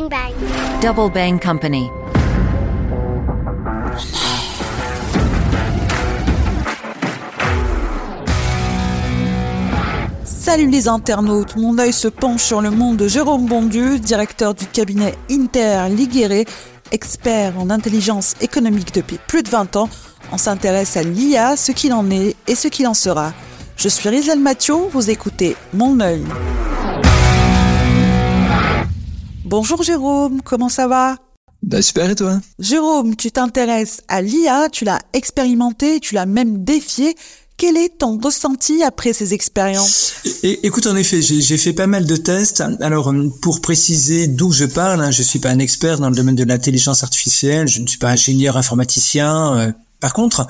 Bang Bang. Double Bang Company. Salut les internautes, mon œil se penche sur le monde de Jérôme Bondieu, directeur du cabinet Inter Liguéré, expert en intelligence économique depuis plus de 20 ans. On s'intéresse à l'IA, ce qu'il en est et ce qu'il en sera. Je suis Rizal Mathieu, vous écoutez Mon œil. Bonjour Jérôme, comment ça va? Bah super et toi? Jérôme, tu t'intéresses à l'IA, tu l'as expérimenté, tu l'as même défié. Quel est ton ressenti après ces expériences? Et, Écoute, en effet, j'ai fait pas mal de tests. Alors, pour préciser d'où je parle, hein, je suis pas un expert dans le domaine de l'intelligence artificielle, je ne suis pas ingénieur informaticien. Euh, par contre, euh,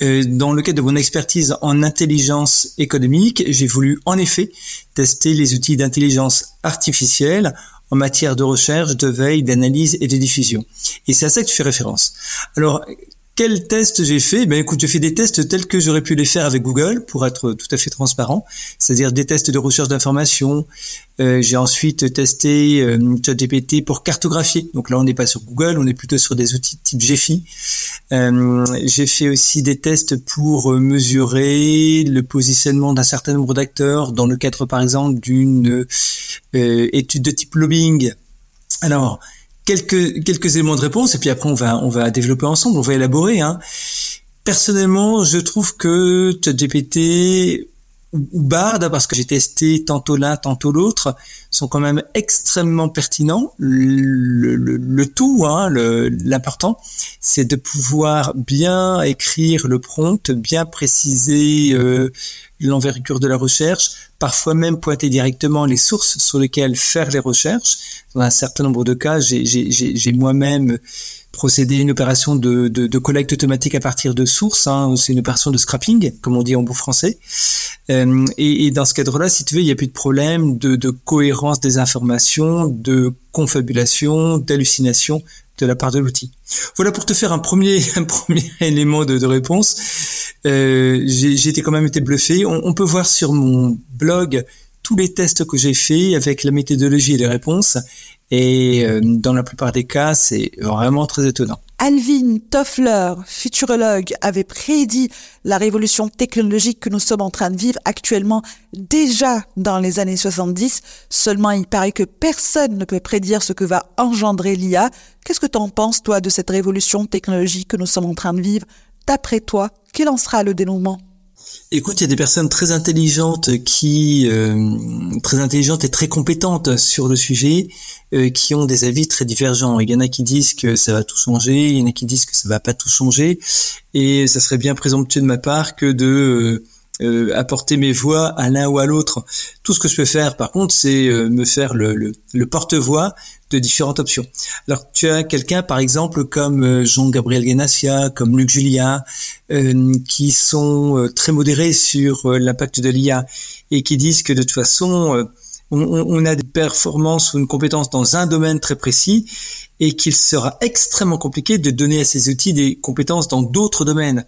dans le cadre de mon expertise en intelligence économique, j'ai voulu en effet tester les outils d'intelligence artificielle en matière de recherche, de veille, d'analyse et de diffusion. Et c'est à ça que tu fais référence. Alors, quel test j'ai fait? Ben écoute, j'ai fait des tests tels que j'aurais pu les faire avec Google pour être tout à fait transparent, c'est-à-dire des tests de recherche d'informations. Euh, j'ai ensuite testé euh, ChatGPT pour cartographier. Donc là, on n'est pas sur Google, on est plutôt sur des outils type GFI. Euh, j'ai fait aussi des tests pour mesurer le positionnement d'un certain nombre d'acteurs dans le cadre, par exemple, d'une euh, étude de type lobbying. Alors, quelques quelques éléments de réponse et puis après on va on va développer ensemble, on va élaborer. Hein. Personnellement, je trouve que ChatGPT ou Bard, parce que j'ai testé tantôt l'un, tantôt l'autre, sont quand même extrêmement pertinents. Le, le, le tout, hein, l'important, c'est de pouvoir bien écrire le prompt, bien préciser euh, l'envergure de la recherche, parfois même pointer directement les sources sur lesquelles faire les recherches. Dans un certain nombre de cas, j'ai moi-même procédé à une opération de, de, de, collecte automatique à partir de sources. Hein, c'est une opération de scrapping, comme on dit en bon français. Euh, et, et, dans ce cadre-là, si tu veux, il n'y a plus de problème de, de cohérence des informations, de confabulation, d'hallucination de la part de l'outil. Voilà pour te faire un premier, un premier élément de, réponse. Euh, j'ai été quand même été bluffé. On, on, peut voir sur mon blog tous les tests que j'ai faits avec la méthodologie et les réponses. Et euh, dans la plupart des cas, c'est vraiment très étonnant. Alvin Toffler, futurologue, avait prédit la révolution technologique que nous sommes en train de vivre actuellement déjà dans les années 70. Seulement, il paraît que personne ne peut prédire ce que va engendrer l'IA. Qu'est-ce que tu en penses, toi, de cette révolution technologique que nous sommes en train de vivre? D'après toi, quel en sera le dénouement? Écoute, il y a des personnes très intelligentes qui, euh, très intelligentes et très compétentes sur le sujet, euh, qui ont des avis très divergents. Il y en a qui disent que ça va tout changer, il y en a qui disent que ça va pas tout changer, et ça serait bien présomptueux de ma part que de euh, mes voix à l'un ou à l'autre. Tout ce que je peux faire, par contre, c'est me faire le, le, porte-voix de différentes options. Alors, tu as quelqu'un, par exemple, comme Jean-Gabriel Ganassia, comme Luc Julia, qui sont très modérés sur l'impact de l'IA et qui disent que de toute façon, on, on, a des performances ou une compétence dans un domaine très précis et qu'il sera extrêmement compliqué de donner à ces outils des compétences dans d'autres domaines.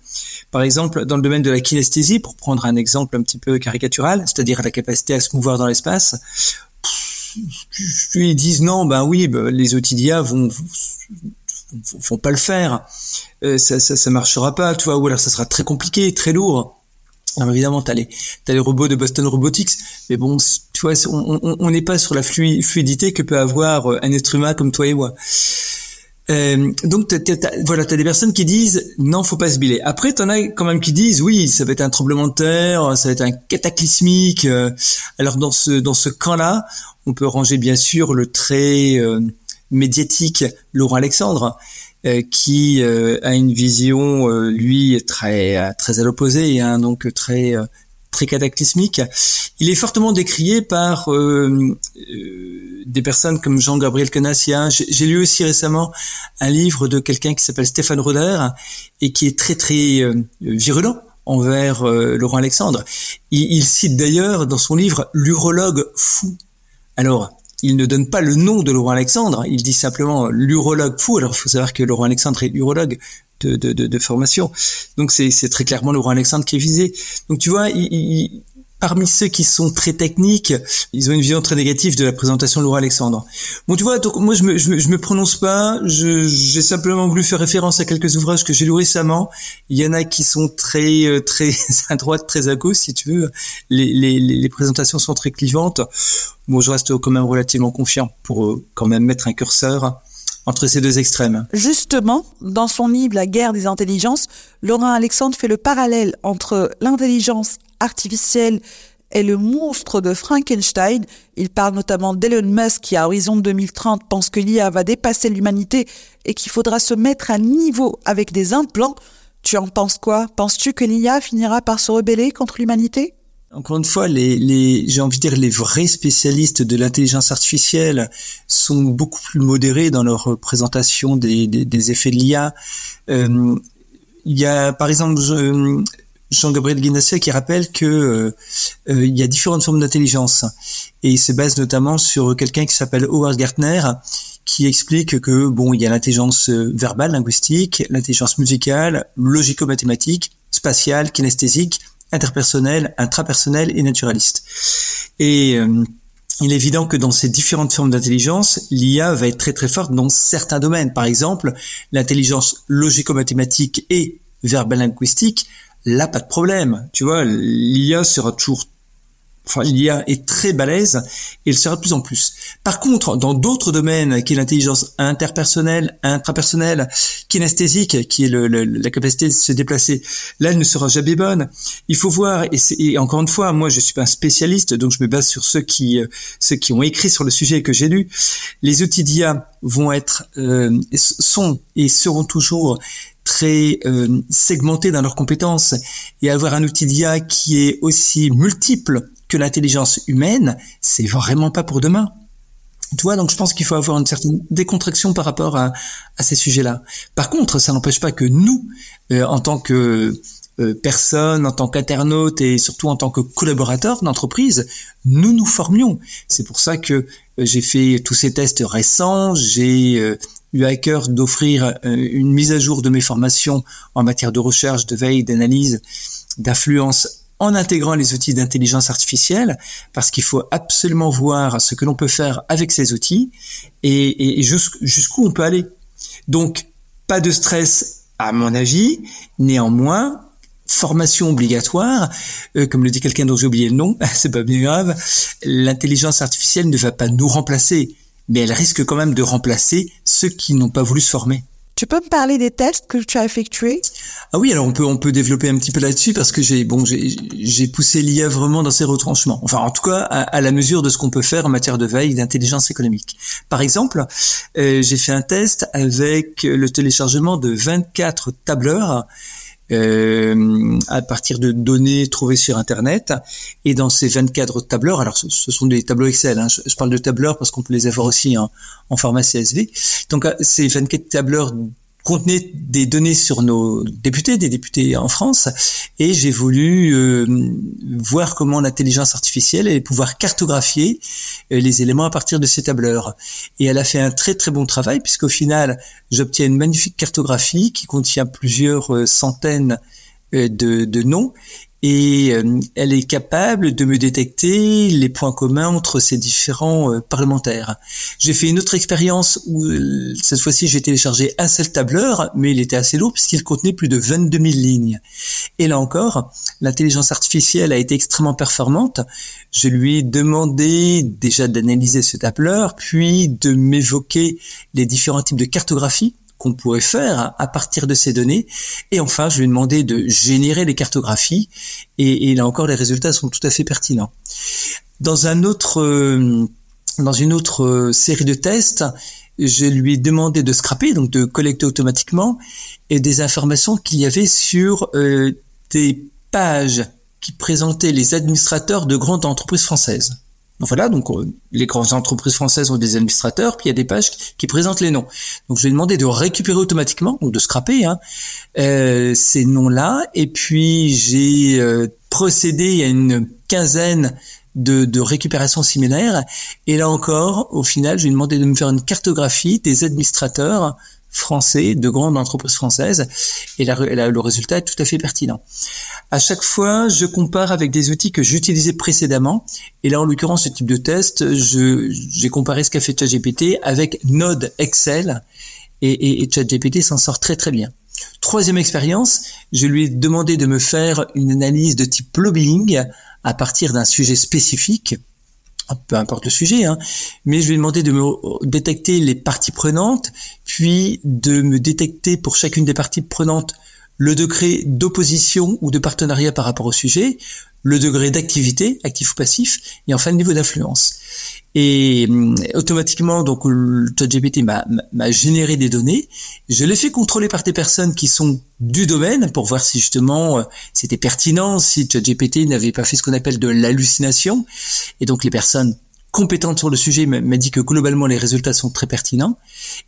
Par exemple, dans le domaine de la kinesthésie, pour prendre un exemple un petit peu caricatural, c'est-à-dire la capacité à se mouvoir dans l'espace, ils disent non, ben oui, ben, les outils d'IA vont, vont, pas le faire, euh, ça, ça, ça marchera pas, tu vois, ou alors ça sera très compliqué, très lourd. Alors évidemment, t'as les, as les robots de Boston Robotics, mais bon, tu vois, on n'est pas sur la fluidité que peut avoir euh, un être humain comme toi et moi. Euh, donc voilà, t'as des personnes qui disent non, faut pas se biler. Après, t'en as quand même qui disent oui, ça va être un tremblement de terre, ça va être un cataclysmique. Euh. alors dans ce dans ce camp-là, on peut ranger bien sûr le trait euh, médiatique Laurent Alexandre, qui a une vision lui très très à l'opposé, hein, donc très très cataclysmique. Il est fortement décrié par euh, euh, des personnes comme Jean-Gabriel Canassia. J'ai lu aussi récemment un livre de quelqu'un qui s'appelle Stéphane Roder et qui est très très euh, virulent envers Laurent Alexandre. Il, il cite d'ailleurs dans son livre l'urologue fou. Alors, il ne donne pas le nom de Laurent Alexandre, il dit simplement l'urologue fou. Alors, il faut savoir que Laurent Alexandre est urologue de, formation. Donc, c'est très clairement Laurent Alexandre qui est visé. Donc, tu vois, parmi ceux qui sont très techniques, ils ont une vision très négative de la présentation de Laura Alexandre. Bon, tu vois, donc moi je me, je me, je me prononce pas, j'ai simplement voulu faire référence à quelques ouvrages que j'ai lus récemment. Il y en a qui sont très euh, très à droite, très à gauche, si tu veux. Les, les, les présentations sont très clivantes. Bon, je reste quand même relativement confiant pour euh, quand même mettre un curseur entre ces deux extrêmes. Justement, dans son livre La guerre des intelligences, Laurent Alexandre fait le parallèle entre l'intelligence artificielle et le monstre de Frankenstein. Il parle notamment d'Elon Musk qui, à horizon 2030, pense que l'IA va dépasser l'humanité et qu'il faudra se mettre à niveau avec des implants. Tu en penses quoi? Penses-tu que l'IA finira par se rebeller contre l'humanité? Encore une fois, j'ai envie de dire les vrais spécialistes de l'intelligence artificielle sont beaucoup plus modérés dans leur présentation des effets de l'IA. Euh, il y a, par exemple, Jean-Gabriel Guinassia qui rappelle que euh, euh, il y a différentes formes d'intelligence et il se base notamment sur quelqu'un qui s'appelle Howard Gartner qui explique que bon, il y a l'intelligence verbale, linguistique, l'intelligence musicale, logico-mathématique, spatiale, kinesthésique interpersonnel, intrapersonnel et naturaliste. Et euh, il est évident que dans ces différentes formes d'intelligence, l'IA va être très très forte dans certains domaines. Par exemple, l'intelligence logico-mathématique et verbal linguistique, là pas de problème. Tu vois, l'IA sera toujours enfin l'IA est très balèze et il sera de plus en plus. Par contre, dans d'autres domaines, qui est l'intelligence interpersonnelle, intrapersonnelle, kinesthésique, qui est le, la capacité de se déplacer, là, elle ne sera jamais bonne. Il faut voir, et, et, encore une fois, moi, je suis pas un spécialiste, donc je me base sur ceux qui, euh, ceux qui ont écrit sur le sujet que j'ai lu. Les outils d'IA vont être, euh, sont et seront toujours très euh, segmentés dans leurs compétences et avoir un outil d'IA qui est aussi multiple que l'intelligence humaine, c'est vraiment pas pour demain. Tu vois, donc je pense qu'il faut avoir une certaine décontraction par rapport à, ces sujets-là. Par contre, ça n'empêche pas que nous, euh, en tant que euh, personnes, en tant qu'internautes et surtout en tant que collaborateurs d'entreprise, nous nous formions. C'est pour ça que euh, j'ai fait tous ces tests récents, j'ai eu à cœur d'offrir une mise à jour de mes formations en matière de recherche, de veille, d'analyse, d'influence en intégrant les outils d'intelligence artificielle, parce qu'il faut absolument voir ce que l'on peut faire avec ces outils et, jusqu'où on peut aller. Donc, pas de stress à mon avis, néanmoins, formation obligatoire, euh, comme le dit quelqu'un dont j'ai oublié le nom, c'est pas bien grave, l'intelligence artificielle ne va pas nous remplacer, mais elle risque quand même de remplacer ceux qui n'ont pas voulu se former. Tu peux me parler des tests que tu as effectués? Ah oui, alors on peut on peut développer un petit peu là-dessus parce que j'ai bon j'ai poussé l'IA vraiment dans ses retranchements. Enfin, en tout cas, à, la mesure de ce qu'on peut faire en matière de veille d'intelligence économique. Par exemple, euh, j'ai fait un test avec le téléchargement de 24 tableurs euh, à partir de données trouvées sur Internet. Et dans ces 24 tableurs, alors ce, sont des tableaux Excel, hein, je, parle de tableurs parce qu'on peut les avoir aussi en, en format CSV. Donc euh, ces 24 tableurs contenait des données sur nos députés, des députés en France, et j'ai voulu euh, voir comment l'intelligence artificielle allait pouvoir cartographier euh, les éléments à partir de ces tableurs. Et elle a fait un très très bon travail, puisqu'au final, j'obtiens une magnifique cartographie qui contient plusieurs euh, centaines de, de noms et euh, elle est capable de me détecter les points communs entre ces différents euh, parlementaires. J'ai fait une autre expérience où euh, cette fois-ci j'ai téléchargé un seul tableur, mais il était assez lourd puisqu'il contenait plus de 22 000 lignes. Et là encore, l'intelligence artificielle a été extrêmement performante. Je lui ai demandé déjà d'analyser ce tableur, puis de m'évoquer les différents types de cartographie qu'on pourrait faire à partir de ces données. Et enfin, je lui ai demandé de générer les cartographies. Et, là encore, les résultats sont tout à fait pertinents. Dans un autre, euh, dans une autre euh, série de tests, je lui ai demandé de scraper, donc de collecter automatiquement, des informations qu'il y avait sur euh, des pages qui présentaient les administrateurs de grandes entreprises françaises. Voilà, donc euh, les grandes entreprises françaises ont des administrateurs, puis il y a des pages qui présentent les noms. Donc je lui ai demandé de récupérer automatiquement, ou de scraper hein, euh, ces noms-là, et puis j'ai euh, procédé à une quinzaine de, de récupération similaires, et là encore, au final, je lui ai demandé de me faire une cartographie des administrateurs français, de grandes entreprises françaises, et le résultat est tout à fait pertinent. À chaque fois, je compare avec des outils que j'utilisais précédemment, et là, en l'occurrence, ce type de test, j'ai comparé ce qu'a fait ChatGPT avec Node Excel, et, et, ChatGPT s'en sort très très bien. Troisième expérience, je lui ai demandé de me faire une analyse de type lobbying à partir d'un sujet spécifique, peu importe le sujet, hein, mais je lui ai demandé de me détecter les parties prenantes, puis de me détecter pour chacune des parties prenantes le degré d'opposition ou de partenariat par rapport au sujet, le degré d'activité, actif ou passif, et enfin le niveau d'influence. Et hum, automatiquement, donc ChatGPT m'a généré des données. Je les fait contrôler par des personnes qui sont du domaine pour voir si justement euh, c'était pertinent, si ChatGPT n'avait pas fait ce qu'on appelle de l'hallucination. Et donc les personnes compétentes sur le sujet m'a dit que globalement les résultats sont très pertinents.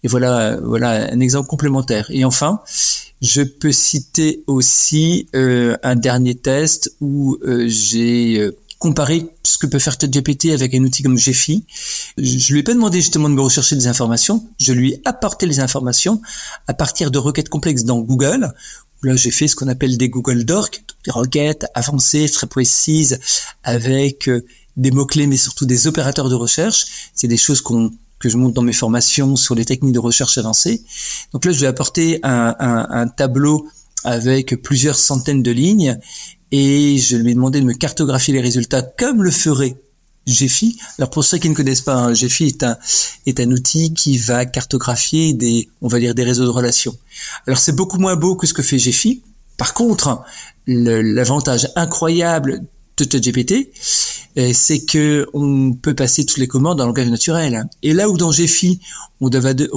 Et voilà, voilà un exemple complémentaire. Et enfin, je peux citer aussi euh, un dernier test où euh, j'ai euh, comparé ce que peut faire ChatGPT avec un outil comme Gephi. Je lui ai pas demandé justement de me rechercher des informations, je lui ai apporté les informations à partir de requêtes complexes dans Google. Là, j'ai fait ce qu'on appelle des Google Docs, des requêtes avancées, très précises, avec des mots-clés, mais surtout des opérateurs de recherche. C'est des choses qu'on que je montre dans mes formations sur les techniques de recherche avancées. Donc là, je vais apporter un, un tableau avec plusieurs centaines de lignes et je lui ai demandé de me cartographier les résultats comme le ferait Gephi. Alors pour ceux qui ne connaissent pas, hein, est un, outil qui va cartographier des, on va dire des réseaux de relations. Alors c'est beaucoup moins beau que ce que fait Gephi. Par contre, l'avantage incroyable de ChatGPT, c'est que on peut passer toutes les commandes en langage naturel. Et là où dans Gephi, on,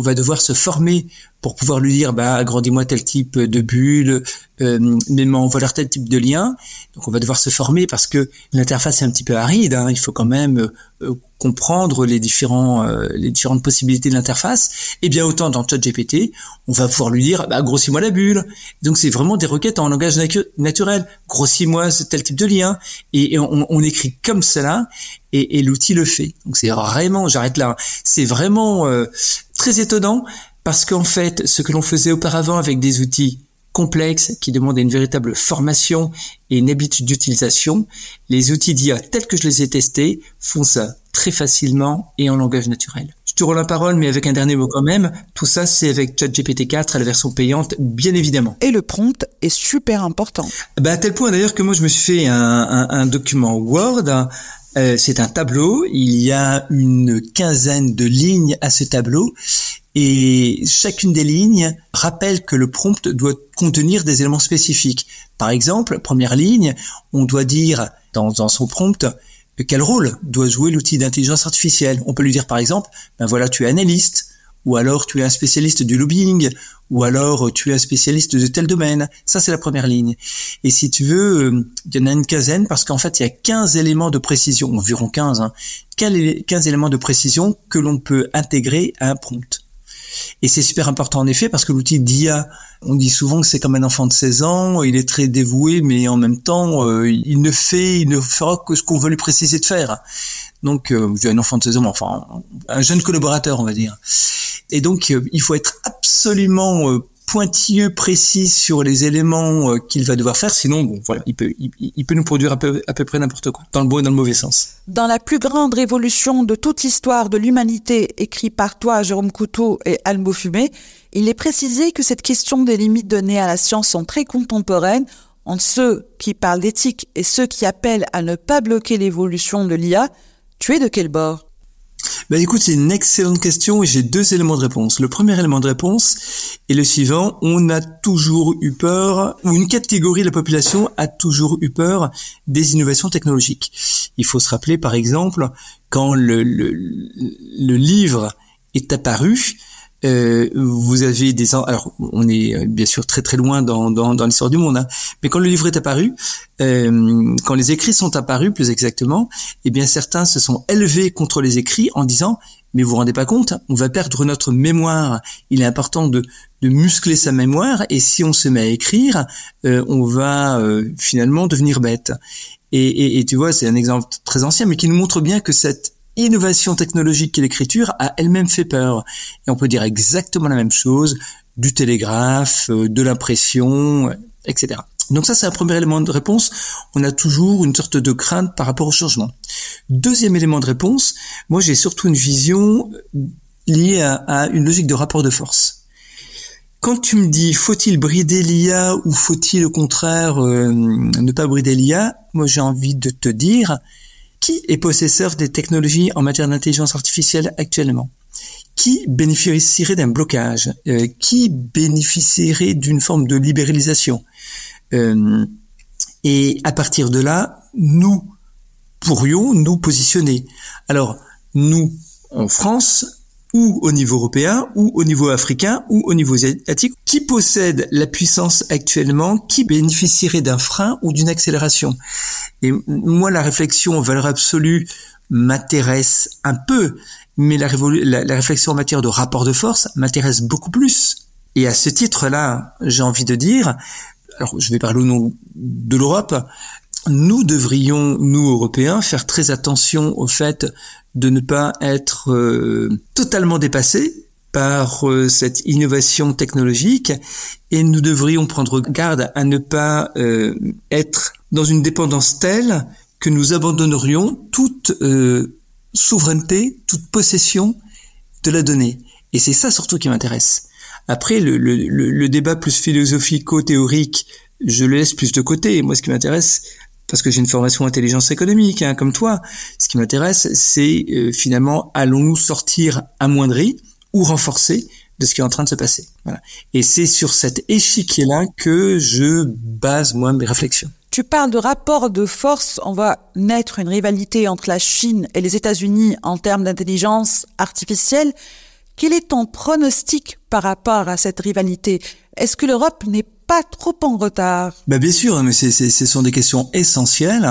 va devoir se former pour pouvoir lui dire bah agrandis-moi tel type de bulle, euh, mets-moi voilà tel type de lien. Donc on va devoir se former parce que l'interface est un petit peu aride. Hein. Il faut quand même euh, comprendre les différents euh, les différentes possibilités de l'interface. Et bien autant dans ChatGPT, on va pouvoir lui dire bah grossis-moi la bulle. Donc c'est vraiment des requêtes en langage naturel. Grossis-moi tel type de lien et, on, on, écrit comme cela et, l'outil le fait. Donc c'est vraiment, j'arrête là. C'est vraiment euh, très étonnant parce qu'en fait, ce que l'on faisait auparavant avec des outils complexes qui demandaient une véritable formation et une habitude d'utilisation, les outils d'IA tels que je les ai testés font ça très facilement et en langage naturel. Te rends la parole, mais avec un dernier mot quand même. Tout ça, c'est avec ChatGPT 4 à la version payante, bien évidemment. Et le prompt est super important. Bah, à tel point d'ailleurs que moi, je me suis fait un, un, un document Word euh, c'est un tableau, il y a une quinzaine de lignes à ce tableau et chacune des lignes rappelle que le prompt doit contenir des éléments spécifiques. Par exemple, première ligne, on doit dire dans, dans son prompt quel rôle doit jouer l'outil d'intelligence artificielle? On peut lui dire par exemple, ben voilà, tu es analyste, ou alors tu es un spécialiste du lobbying, ou alors tu es un spécialiste de tel domaine. Ça, c'est la première ligne. Et si tu veux, euh, il y en a une quinzaine, parce qu'en fait, il y a 15 éléments de précision, environ 15, hein, 15 éléments de précision que l'on peut intégrer à un prompt? Et c'est super important en effet parce que l'outil d'IA, on dit souvent que c'est comme un enfant de 16 ans, il est très dévoué, mais en même temps, euh, il ne fait, il ne fera que ce qu'on veut lui préciser de faire. Donc, euh, un enfant de 16 ans, enfin, un jeune collaborateur, on va dire. Et donc, euh, il faut être absolument euh, pointilleux, précis sur les éléments euh, qu'il va devoir faire. Sinon, bon, voilà, il peut, il, peut nous produire à peu, près n'importe quoi, dans le bon et dans le mauvais sens. Dans la plus grande révolution de toute l'histoire de l'humanité, écrit par toi, Jérôme Couteau et Almo Fumé, il est précisé que cette question des limites données à la science sont très contemporaines entre ceux qui parlent d'éthique et ceux qui appellent à ne pas bloquer l'évolution de l'IA. Tu es de quel bord? Ben écoute, c'est une excellente question et j'ai deux éléments de réponse. Le premier élément de réponse est le suivant. On a toujours eu peur, ou une catégorie de la population a toujours eu peur des innovations technologiques. Il faut se rappeler, par exemple, quand le, le, le livre est apparu, euh, vous avez des alors on est euh, bien sûr très très loin dans, dans, dans l'histoire du monde hein. mais quand le livre est apparu euh, quand les écrits sont apparus plus exactement eh bien certains se sont élevés contre les écrits en disant mais vous vous rendez pas compte on va perdre notre mémoire il est important de, de muscler sa mémoire et si on se met à écrire euh, on va euh, finalement devenir bête et, et, et tu vois c'est un exemple très ancien mais qui nous montre bien que cette innovation technologique qu'est l'écriture a elle-même fait peur. Et on peut dire exactement la même chose du télégraphe, euh, de l'impression, etc. Donc ça, c'est un premier élément de réponse. On a toujours une sorte de crainte par rapport au changement. Deuxième élément de réponse, moi j'ai surtout une vision liée à, une logique de rapport de force. Quand tu me dis faut-il brider l'IA ou faut-il au contraire euh, ne pas brider l'IA, moi j'ai envie de te dire qui est possesseur des technologies en matière d'intelligence artificielle actuellement? Qui bénéficierait d'un blocage? Euh, Qui bénéficierait d'une forme de libéralisation? Euh, Et à partir de là, nous pourrions nous positionner. Alors, nous, en France, ou au niveau européen, ou au niveau africain, ou au niveau asiatique, qui possède la puissance actuellement, qui bénéficierait d'un frein ou d'une accélération? Et moi, la réflexion en valeur absolue m'intéresse un peu, mais la, la, réflexion en matière de rapport de force m'intéresse beaucoup plus. Et à ce titre-là, j'ai envie de dire, alors je vais parler au nom de l'Europe, nous devrions, nous Européens, faire très attention au fait de ne pas être euh, totalement dépassés par euh, cette innovation technologique et nous devrions prendre garde à ne pas euh, être dans une dépendance telle que nous abandonnerions toute souveraineté, toute possession de la donnée. Et c'est ça surtout qui m'intéresse. Après, le, le, le, débat plus philosophico-théorique, je le laisse plus de côté. Moi, ce qui m'intéresse, parce que j'ai une formation intelligence économique, hein, comme toi. Ce qui m'intéresse, c'est euh, finalement, allons-nous sortir amoindris ou renforcés de ce qui est en train de se passer. Voilà. Et c'est sur cet échiquier-là que je base moi mes réflexions. Tu parles de rapport de force. On va naître une rivalité entre la Chine et les États-Unis en termes d'intelligence artificielle. Quel est ton pronostic par rapport à cette rivalité? Est-ce que l'Europe n'est pas trop en retard bah Bien sûr, mais c'est, ce sont des questions essentielles.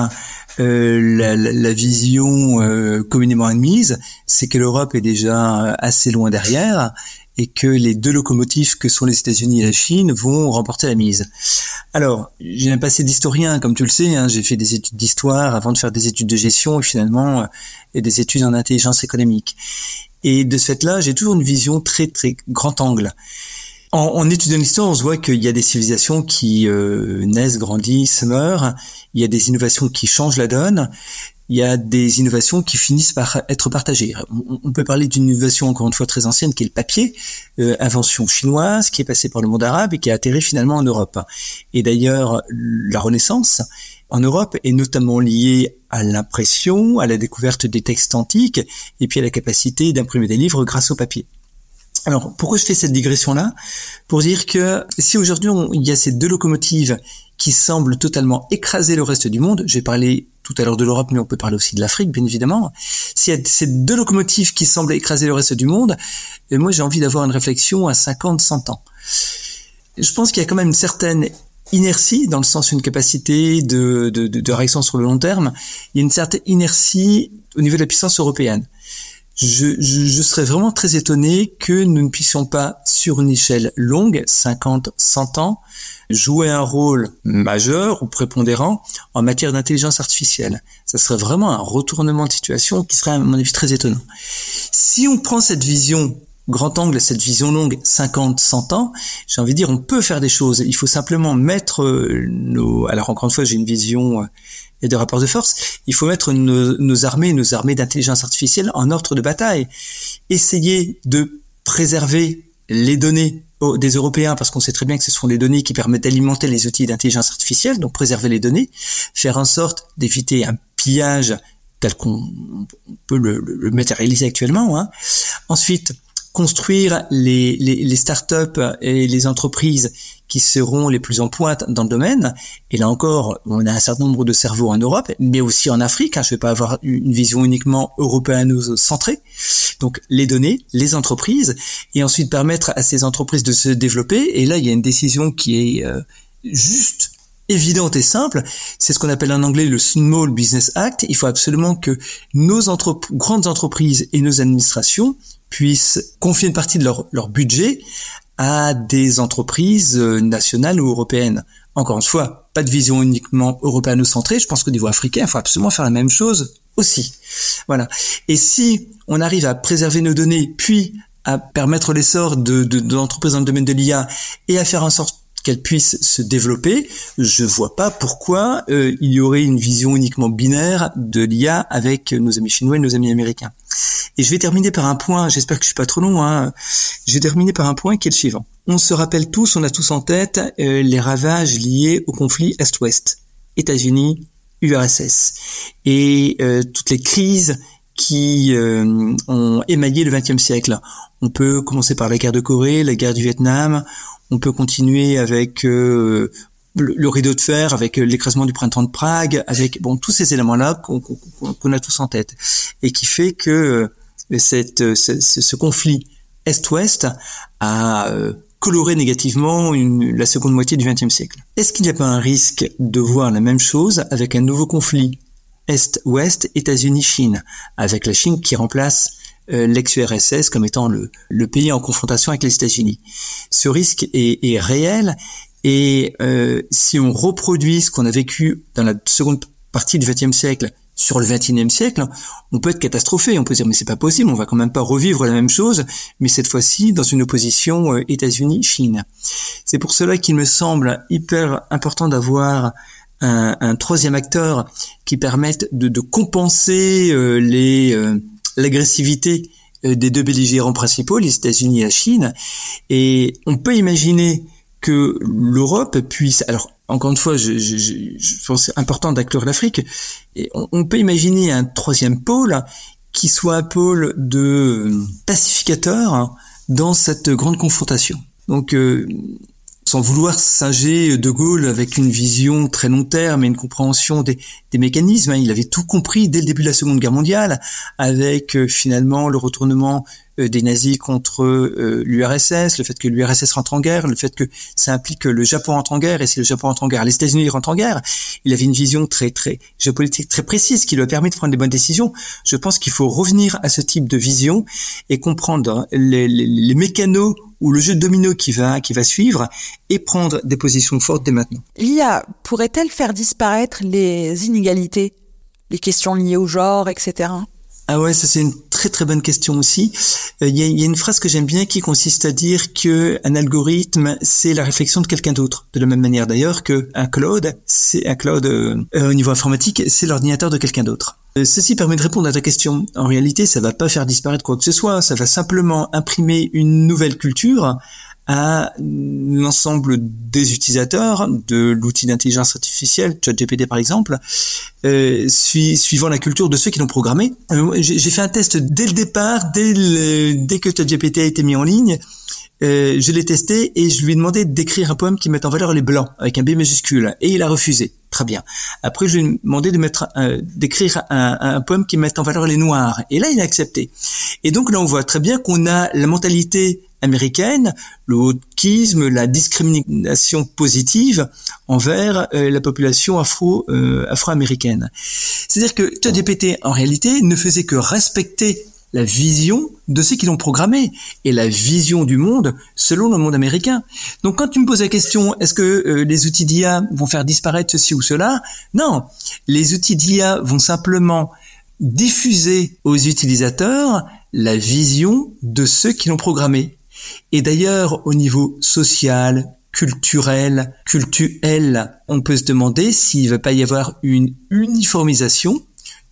Euh, la, la, vision euh, communément admise, c'est que l'Europe est déjà assez loin derrière et que les deux locomotives que sont les États-Unis et la Chine vont remporter la mise. Alors, j'ai un passé d'historien, comme tu le sais, hein, j'ai fait des études d'histoire avant de faire des études de gestion et finalement et des études en intelligence économique. Et de ce fait-là, j'ai toujours une vision très très grand angle. En, en étudiant l'histoire, on se voit qu'il y a des civilisations qui euh, naissent, grandissent, meurent. Il y a des innovations qui changent la donne. Il y a des innovations qui finissent par être partagées. On, peut parler d'une innovation encore une fois très ancienne qui est le papier, euh, invention chinoise qui est passée par le monde arabe et qui a atterri finalement en Europe. Et d'ailleurs, la Renaissance en Europe est notamment liée à l'impression, à la découverte des textes antiques et puis à la capacité d'imprimer des livres grâce au papier. Alors, pourquoi je fais cette digression-là? Pour dire que si aujourd'hui il y a ces deux locomotives qui semblent totalement écraser le reste du monde, j'ai parlé tout à l'heure de l'Europe, mais on peut parler aussi de l'Afrique, bien évidemment. S'il y a ces deux locomotives qui semblent écraser le reste du monde, et euh, moi j'ai envie d'avoir une réflexion à 50, 100 ans. Je pense qu'il y a quand même une certaine inertie, dans le sens une capacité de, de, de, de réaction sur le long terme, il y a une certaine inertie au niveau de la puissance européenne je, je, serais vraiment très étonné que nous ne puissions pas, sur une échelle longue, 50, 100 ans, jouer un rôle majeur ou prépondérant en matière d'intelligence artificielle. Ça serait vraiment un retournement de situation qui serait, à mon avis, très étonnant. Si on prend cette vision grand angle, cette vision longue, 50, 100 ans, j'ai envie de dire, on peut faire des choses. Il faut simplement mettre nos... Alors encore une fois, j'ai une vision euh, et de rapports de force, il faut mettre nos, armées, nos armées d'intelligence artificielle en ordre de bataille. Essayer de préserver les données des Européens, parce qu'on sait très bien que ce sont les données qui permettent d'alimenter les outils d'intelligence artificielle, donc préserver les données, faire en sorte d'éviter un pillage tel qu'on peut le, le, matérialiser actuellement. Hein. Ensuite, construire les, les, les startups et les entreprises qui seront les plus en pointe dans le domaine. Et là encore, on a un certain nombre de cerveaux en Europe, mais aussi en Afrique. Hein, je ne vais pas avoir une vision uniquement européenne-centrée. Donc les données, les entreprises, et ensuite permettre à ces entreprises de se développer. Et là, il y a une décision qui est euh, juste évidente et simple, c'est ce qu'on appelle en anglais le Small Business Act. Il faut absolument que nos grandes entreprises et nos administrations puissent confier une partie de leur, budget à des entreprises euh, nationales ou européennes. Encore une fois, pas de vision uniquement européano-centrée. Je pense qu'au niveau africain, il faut absolument faire la même chose aussi. Voilà. Et si on arrive à préserver nos données, puis à permettre l'essor de, de, de l'entreprise dans le domaine de l'IA et à faire en sorte qu'elle puisse se développer, je vois pas pourquoi euh, il y aurait une vision uniquement binaire de l'IA avec nos amis chinois et nos amis américains. Et je vais terminer par un point, j'espère que je suis pas trop long, hein. je vais terminer par un point qui est le suivant. On se rappelle tous, on a tous en tête euh, les ravages liés au conflit Est-Ouest, États-Unis, URSS, et euh, toutes les crises qui ont émaillé le XXe siècle. On peut commencer par la guerre de Corée, la guerre du Vietnam, on peut continuer avec euh, le, rideau de fer, avec l'écrasement du printemps de Prague, avec bon tous ces éléments-là qu'on a tous en tête. Et qui fait que euh, ce, conflit Est-Ouest a euh, coloré négativement la seconde moitié du XXe siècle. Est-ce qu'il n'y a pas un risque de voir la même chose avec un nouveau conflit? Est-Ouest, États-Unis-Chine, avec la Chine qui remplace euh, l'ex-URSS comme étant le, le, pays en confrontation avec les États-Unis. Ce risque est, est réel et euh, si on reproduit ce qu'on a vécu dans la seconde partie du XXe siècle sur le XXIe siècle, on peut être catastrophé. On peut dire mais c'est pas possible, on va quand même pas revivre la même chose, mais cette fois-ci dans une opposition euh, États-Unis-Chine. C'est pour cela qu'il me semble hyper important d'avoir un, un, troisième acteur qui permette de, de compenser euh, les l'agressivité euh, des deux belligérants principaux, les États-Unis et la Chine. Et on peut imaginer que l'Europe puisse, alors encore une fois, je, je, je pense c'est important d'inclure l'Afrique, et on, peut imaginer un troisième pôle qui soit un pôle de pacificateur dans cette grande confrontation. Donc euh, sans vouloir singer De Gaulle avec une vision très long terme et une compréhension des, mécanismes. Hein. Il avait tout compris dès le début de la Seconde Guerre mondiale, avec euh, finalement le retournement des nazis contre euh, l'URSS, le fait que l'URSS rentre en guerre, le fait que ça implique que le Japon rentre en guerre, et si le Japon rentre en guerre, les États-Unis rentrent en guerre. Il avait une vision très très géopolitique très précise qui lui a permis de prendre des bonnes décisions. Je pense qu'il faut revenir à ce type de vision et comprendre les, les, les mécanos ou le jeu de domino qui va qui va suivre et prendre des positions fortes dès maintenant. L'IA pourrait-elle faire disparaître les inégalités, les questions liées au genre, etc. Ah ouais, ça c'est une très très bonne question aussi. Euh, il y, a, une phrase que j'aime bien qui consiste à dire que un algorithme c'est la réflexion de quelqu'un d'autre. De la même manière d'ailleurs que un cloud, c'est un cloud euh, au niveau informatique, c'est l'ordinateur de quelqu'un d'autre. Euh, ceci permet de répondre à ta question. En réalité, ça va pas faire disparaître quoi que ce soit. Ça va simplement imprimer une nouvelle culture à l'ensemble des utilisateurs de l'outil d'intelligence artificielle, ChatGPT par exemple, euh, suivant la culture de ceux qui l'ont programmé. Euh, J'ai fait un test dès le départ, dès, le, dès que ChatGPT a été mis en ligne. Euh, je l'ai testé et je lui ai demandé d'écrire un poème qui mette en valeur les blancs avec un B majuscule et il a refusé. Très bien. Après, je lui ai demandé de mettre, euh, d'écrire un, un, poème qui mette en valeur les noirs et là, il a accepté. Et donc là, on voit très bien qu'on a la mentalité américaine, le la discrimination positive envers euh, la population euh, afro-américaine. C'est-à-dire que ChatGPT en réalité ne faisait que respecter la vision de ceux qui l'ont programmé et la vision du monde selon le monde américain. Donc quand tu me poses la question, est-ce que euh, les outils d'IA vont faire disparaître ceci ou cela? Non, les outils d'IA vont simplement diffuser aux utilisateurs la vision de ceux qui l'ont programmé. Et d'ailleurs, au niveau social, culturel, cultuel, on peut se demander s'il ne va pas y avoir une uniformisation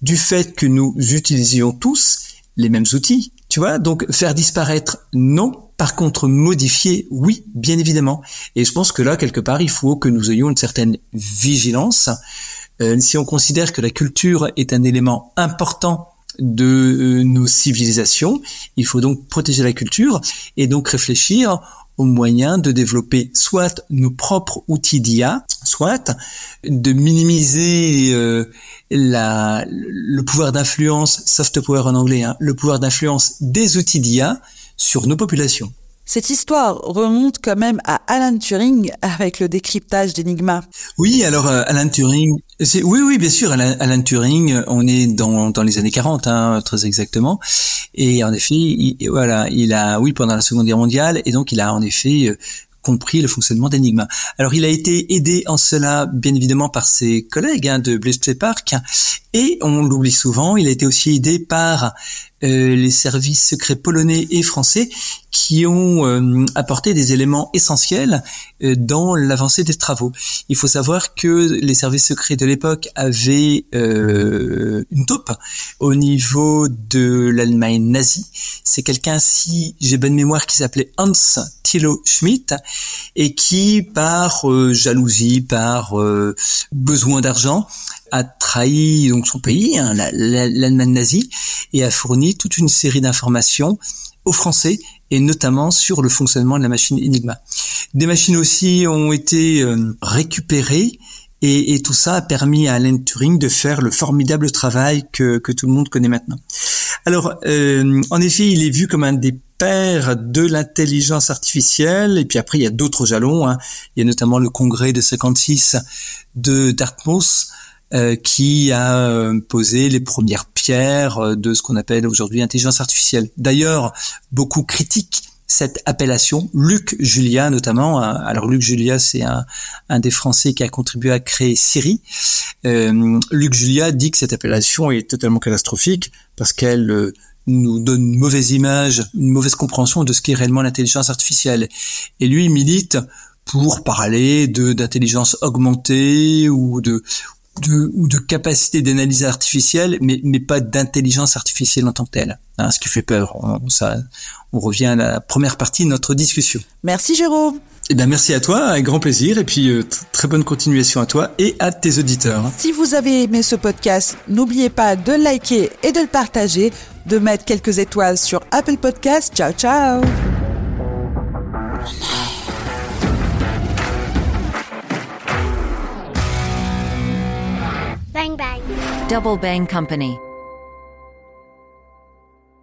du fait que nous utilisions tous les mêmes outils. Tu vois, donc faire disparaître, non. Par contre, modifier, oui, bien évidemment. Et je pense que là, quelque part, il faut que nous ayons une certaine vigilance. Euh, si on considère que la culture est un élément important de euh, nos civilisations. Il faut donc protéger la culture et donc réfléchir aux moyens de développer soit nos propres outils d'IA, soit de minimiser euh, la, le pouvoir d'influence, soft power en anglais, hein, le pouvoir d'influence des outils d'IA sur nos populations. Cette histoire remonte quand même à Alan Turing avec le décryptage d'Enigma. Oui, alors euh, Alan Turing, oui, oui, bien sûr, Alan, Turing, on est dans, dans les années 40, hein, très exactement, et en effet, il, voilà, il a, oui, pendant la Seconde Guerre mondiale, et donc il a en effet euh, compris le fonctionnement d'Enigma. Alors il a été aidé en cela bien évidemment par ses collègues hein, de Bletchley Park et on l'oublie souvent, il a été aussi aidé par euh, les services secrets polonais et français qui ont euh, apporté des éléments essentiels euh, dans l'avancée des travaux. Il faut savoir que les services secrets de l'époque avaient une taupe au niveau de l'Allemagne nazie. C'est quelqu'un, si j'ai bonne mémoire, qui s'appelait Hans Thilo Schmidt et qui, par jalousie, par besoin d'argent, a trahi donc son pays, hein, l'Allemagne nazie, et a fourni toute une série d'informations aux Français et notamment sur le fonctionnement de la machine Enigma. Des machines aussi ont été euh, récupérées et, tout ça a permis à Alan Turing de faire le formidable travail que, tout le monde connaît maintenant. Alors, euh, en effet, il est vu comme un des pères de l'intelligence artificielle, et puis après, il y a d'autres jalons. Hein. Il y a notamment le congrès de 56 de Dartmouth, euh, qui a euh, posé les premières pierres euh, de ce qu'on appelle aujourd'hui intelligence artificielle. D'ailleurs, beaucoup critiquent cette appellation, Luc Julia notamment. Alors Luc Julia, c'est un, un, des Français qui a contribué à créer Siri. Euh, Luc Julia dit que cette appellation est totalement catastrophique parce qu'elle nous donne une mauvaise image, une mauvaise compréhension de ce qu'est réellement l'intelligence artificielle. Et lui milite pour parler de d'intelligence augmentée ou de de, ou de capacité d'analyse artificielle, mais, mais pas d'intelligence artificielle en tant que telle. Hein, ce qui fait peur. On, ça, on revient à la première partie de notre discussion. Merci Jérôme. Eh bien, merci à toi, avec grand plaisir, et puis euh, très bonne continuation à toi et à tes auditeurs. Si vous avez aimé ce podcast, n'oubliez pas de liker et de le partager, de mettre quelques étoiles sur Apple Podcast. Ciao, ciao. Double Bang Company.